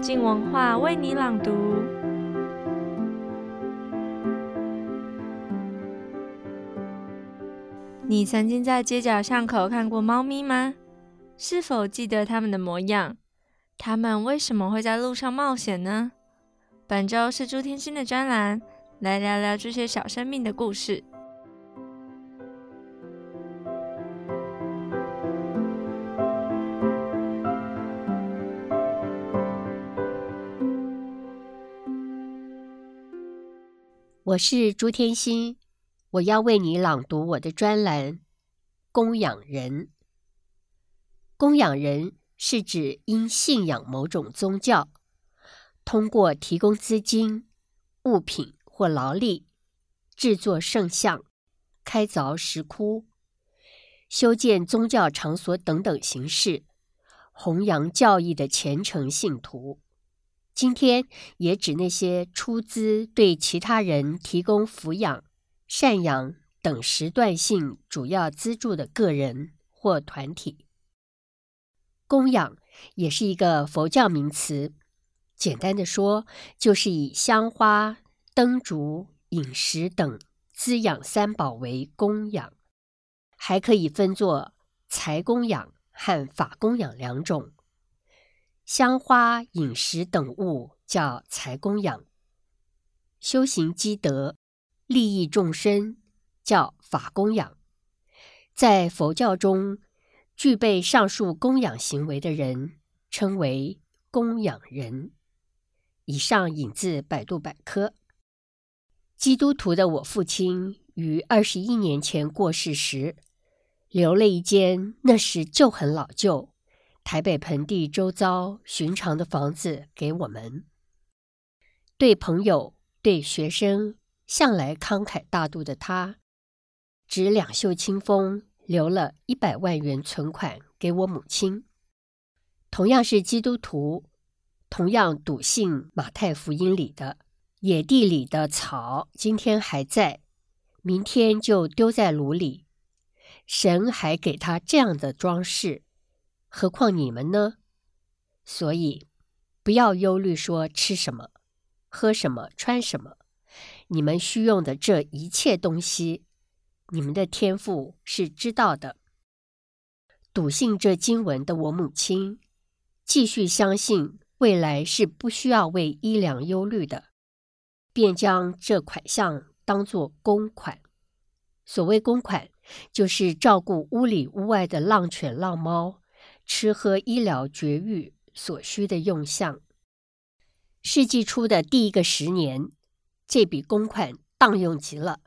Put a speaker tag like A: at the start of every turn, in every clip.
A: 静文化为你朗读。你曾经在街角巷口看过猫咪吗？是否记得它们的模样？它们为什么会在路上冒险呢？本周是朱天心的专栏，来聊聊这些小生命的故事。
B: 我是朱天心，我要为你朗读我的专栏《供养人》。供养人是指因信仰某种宗教，通过提供资金、物品或劳力，制作圣像、开凿石窟、修建宗教场所等等形式，弘扬教义的虔诚信徒。今天也指那些出资对其他人提供抚养、赡养等时段性主要资助的个人或团体。供养也是一个佛教名词，简单的说，就是以香花、灯烛、饮食等滋养三宝为供养，还可以分作财供养和法供养两种。香花、饮食等物叫财供养，修行积德、利益众生叫法供养。在佛教中，具备上述供养行为的人称为供养人。以上引自百度百科。基督徒的我父亲于二十一年前过世时，留了一间那时就很老旧。台北盆地周遭寻常的房子给我们，对朋友、对学生向来慷慨大度的他，只两袖清风，留了一百万元存款给我母亲。同样是基督徒，同样笃信马太福音里的“野地里的草今天还在，明天就丢在炉里”，神还给他这样的装饰。何况你们呢？所以，不要忧虑说吃什么、喝什么、穿什么。你们需用的这一切东西，你们的天赋是知道的。笃信这经文的我母亲，继续相信未来是不需要为衣粮忧虑的，便将这款项当作公款。所谓公款，就是照顾屋里屋外的浪犬浪猫。吃喝医疗绝育所需的用项。世纪初的第一个十年，这笔公款当用极了，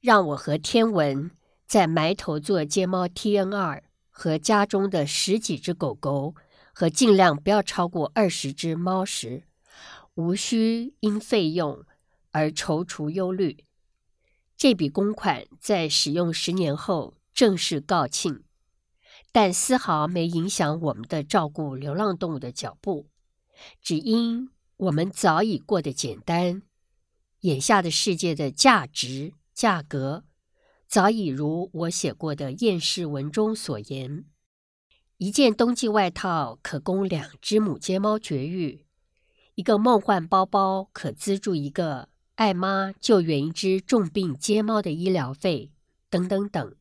B: 让我和天文在埋头做接猫 TNR 和家中的十几只狗狗和尽量不要超过二十只猫时，无需因费用而踌躇忧虑。这笔公款在使用十年后正式告罄。但丝毫没影响我们的照顾流浪动物的脚步，只因我们早已过得简单。眼下的世界的价值、价格，早已如我写过的厌世文中所言：一件冬季外套可供两只母街猫绝育，一个梦幻包包可资助一个爱妈救援一只重病街猫的医疗费，等等等。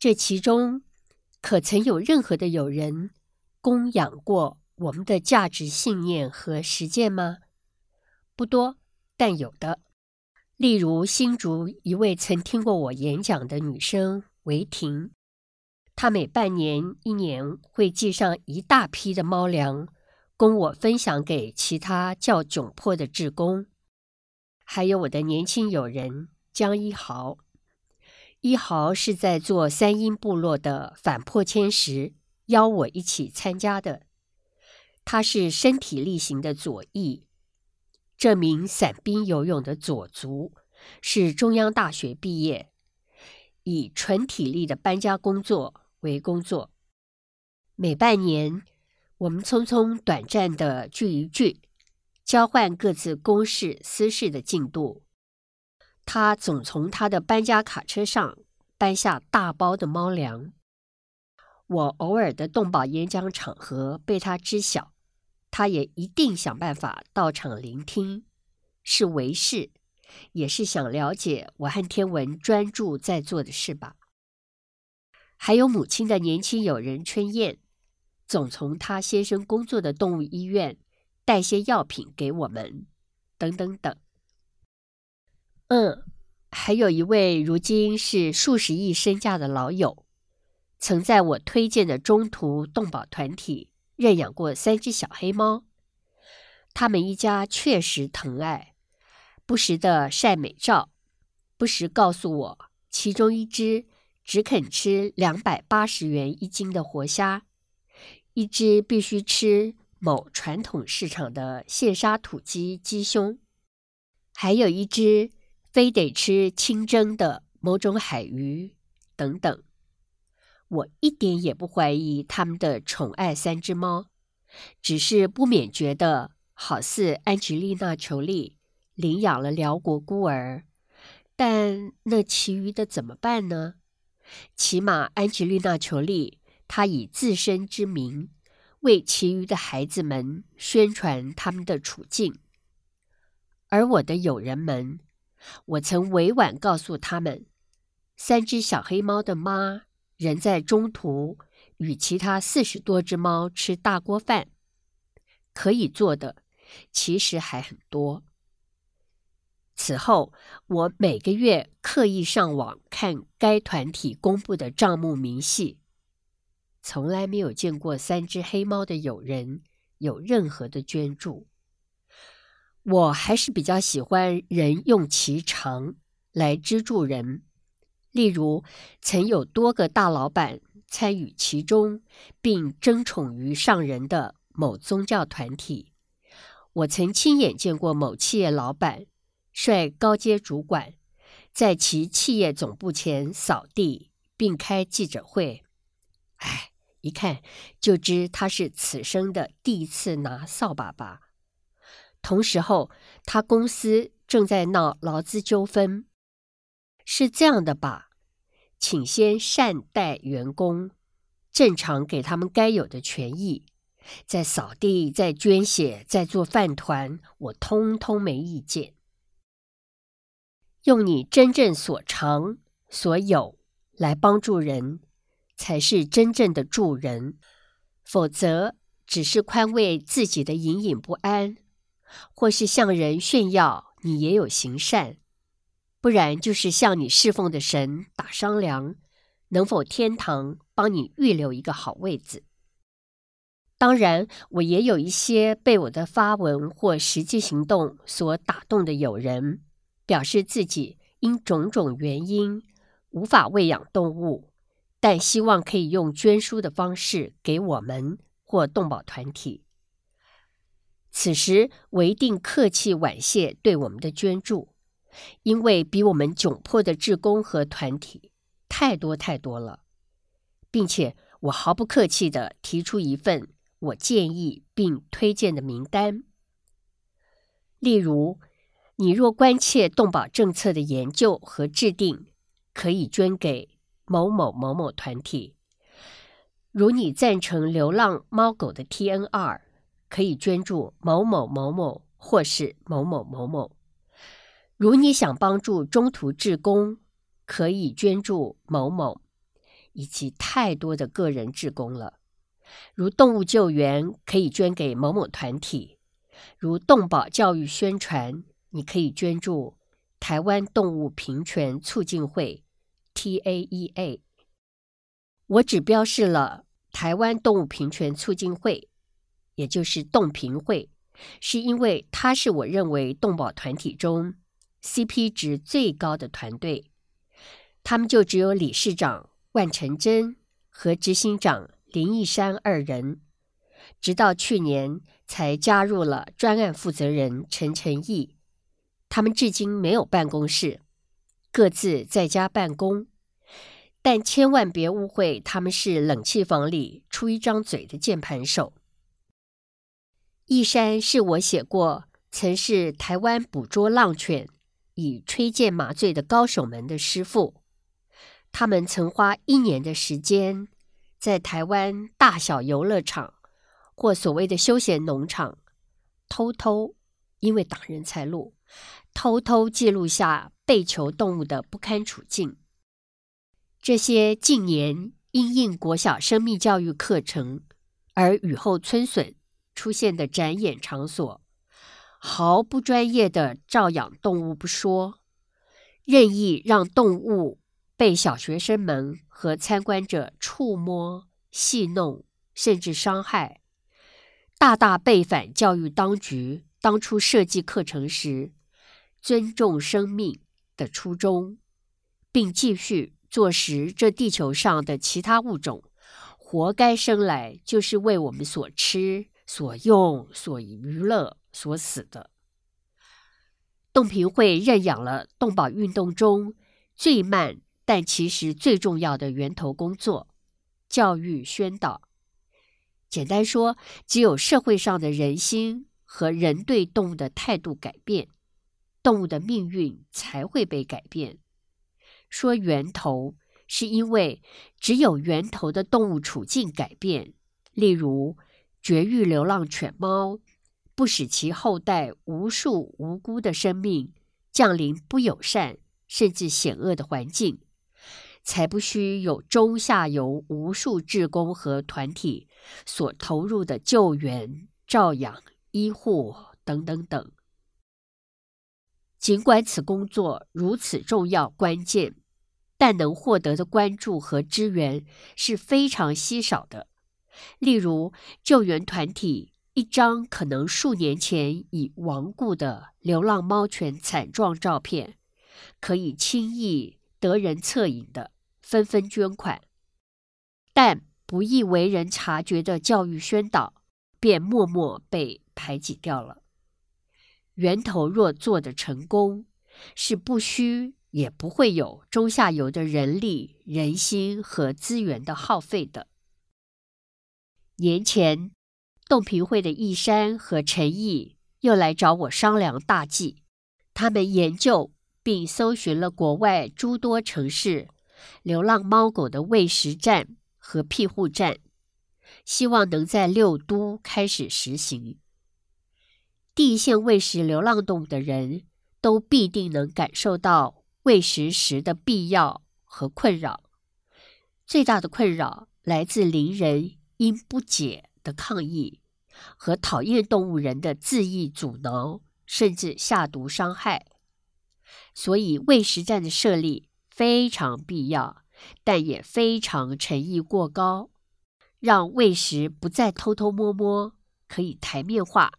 B: 这其中，可曾有任何的友人供养过我们的价值信念和实践吗？不多，但有的。例如新竹一位曾听过我演讲的女生维婷，她每半年、一年会寄上一大批的猫粮，供我分享给其他较窘迫的志工。还有我的年轻友人江一豪。一豪是在做三英部落的反破迁时邀我一起参加的。他是身体力行的左翼，这名伞兵游泳的左足是中央大学毕业，以纯体力的搬家工作为工作。每半年，我们匆匆短暂的聚一聚，交换各自公事私事的进度。他总从他的搬家卡车上搬下大包的猫粮。我偶尔的动保演讲场合被他知晓，他也一定想办法到场聆听，是维视，也是想了解我和天文专注在做的事吧。还有母亲的年轻友人春燕，总从她先生工作的动物医院带些药品给我们，等等等。嗯，还有一位如今是数十亿身价的老友，曾在我推荐的中途动保团体。认养过三只小黑猫，他们一家确实疼爱，不时的晒美照，不时告诉我，其中一只只肯吃两百八十元一斤的活虾，一只必须吃某传统市场的现杀土鸡鸡胸，还有一只非得吃清蒸的某种海鱼等等。我一点也不怀疑他们的宠爱三只猫，只是不免觉得好似安吉丽娜·裘丽领养了辽国孤儿，但那其余的怎么办呢？起码安吉丽娜·裘丽她以自身之名为其余的孩子们宣传他们的处境，而我的友人们，我曾委婉告诉他们，三只小黑猫的妈。人在中途与其他四十多只猫吃大锅饭，可以做的其实还很多。此后，我每个月刻意上网看该团体公布的账目明细，从来没有见过三只黑猫的友人有任何的捐助。我还是比较喜欢人用其长来资助人。例如，曾有多个大老板参与其中，并争宠于上人的某宗教团体。我曾亲眼见过某企业老板率高阶主管在其企业总部前扫地，并开记者会。哎，一看就知他是此生的第一次拿扫把吧。同时候，他公司正在闹劳资纠纷。是这样的吧？请先善待员工，正常给他们该有的权益，再扫地、再捐血、再做饭团，我通通没意见。用你真正所长所有来帮助人，才是真正的助人。否则，只是宽慰自己的隐隐不安，或是向人炫耀你也有行善。不然就是向你侍奉的神打商量，能否天堂帮你预留一个好位子。当然，我也有一些被我的发文或实际行动所打动的友人，表示自己因种种原因无法喂养动物，但希望可以用捐书的方式给我们或动保团体。此时，我一定客气婉谢对我们的捐助。因为比我们窘迫的志工和团体太多太多了，并且我毫不客气地提出一份我建议并推荐的名单。例如，你若关切动保政策的研究和制定，可以捐给某某某某团体；如你赞成流浪猫狗的 TNR，可以捐助某某某某或是某某某某。如你想帮助中途志工，可以捐助某某，以及太多的个人志工了。如动物救援，可以捐给某某团体；如动保教育宣传，你可以捐助台湾动物平权促进会 （TAEA）。我只标示了台湾动物平权促进会，也就是洞平会，是因为它是我认为动保团体中。CP 值最高的团队，他们就只有理事长万成真和执行长林义山二人，直到去年才加入了专案负责人陈诚义。他们至今没有办公室，各自在家办公，但千万别误会，他们是冷气房里出一张嘴的键盘手。一山是我写过，曾是台湾捕捉浪犬。以吹箭麻醉的高手们的师傅，他们曾花一年的时间，在台湾大小游乐场或所谓的休闲农场，偷偷因为挡人财路，偷偷记录下被囚动物的不堪处境。这些近年因应国小生命教育课程而雨后春笋出现的展演场所，毫不专业的照养动物不说，任意让动物被小学生们和参观者触摸、戏弄，甚至伤害，大大背反教育当局当初设计课程时尊重生命的初衷，并继续坐实这地球上的其他物种活该生来就是为我们所吃、所用、所娱乐、所死的。动评会认养了动保运动中最慢，但其实最重要的源头工作——教育宣导。简单说，只有社会上的人心和人对动物的态度改变，动物的命运才会被改变。说源头，是因为只有源头的动物处境改变，例如绝育流浪犬猫，不使其后代无数无辜的生命降临不友善甚至险恶的环境。才不需有中下游无数志工和团体所投入的救援、照养、医护等等等。尽管此工作如此重要关键，但能获得的关注和支援是非常稀少的。例如，救援团体一张可能数年前已亡故的流浪猫犬惨状照片，可以轻易得人恻隐的。纷纷捐款，但不易为人察觉的教育宣导，便默默被排挤掉了。源头若做得成功，是不需也不会有中下游的人力、人心和资源的耗费的。年前，动评会的义山和陈毅又来找我商量大计，他们研究并搜寻了国外诸多城市。流浪猫狗的喂食站和庇护站，希望能在六都开始实行。第一线喂食流浪动物的人都必定能感受到喂食时的必要和困扰。最大的困扰来自邻人因不解的抗议和讨厌动物人的恣意阻挠，甚至下毒伤害。所以喂食站的设立。非常必要，但也非常诚意过高，让喂食不再偷偷摸摸，可以台面化，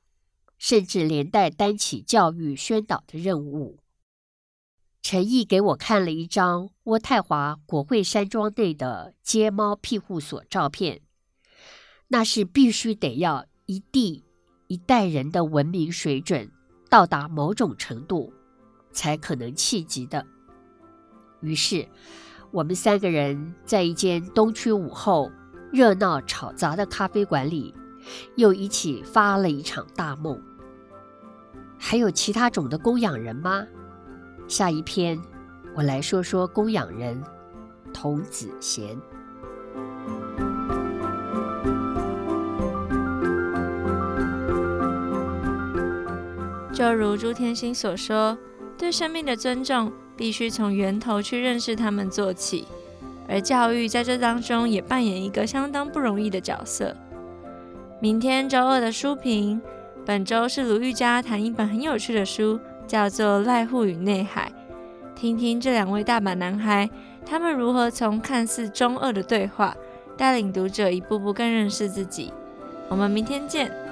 B: 甚至连带担起教育宣导的任务。陈毅给我看了一张渥太华国会山庄内的街猫庇护所照片，那是必须得要一地一代人的文明水准到达某种程度，才可能企及的。于是，我们三个人在一间东区午后热闹吵杂的咖啡馆里，又一起发了一场大梦。还有其他种的供养人吗？下一篇我来说说供养人童子贤。
A: 就如朱天心所说，对生命的尊重。必须从源头去认识他们做起，而教育在这当中也扮演一个相当不容易的角色。明天周二的书评，本周是卢玉佳谈一本很有趣的书，叫做《濑户与内海》，听听这两位大阪男孩，他们如何从看似中二的对话，带领读者一步步更认识自己。我们明天见。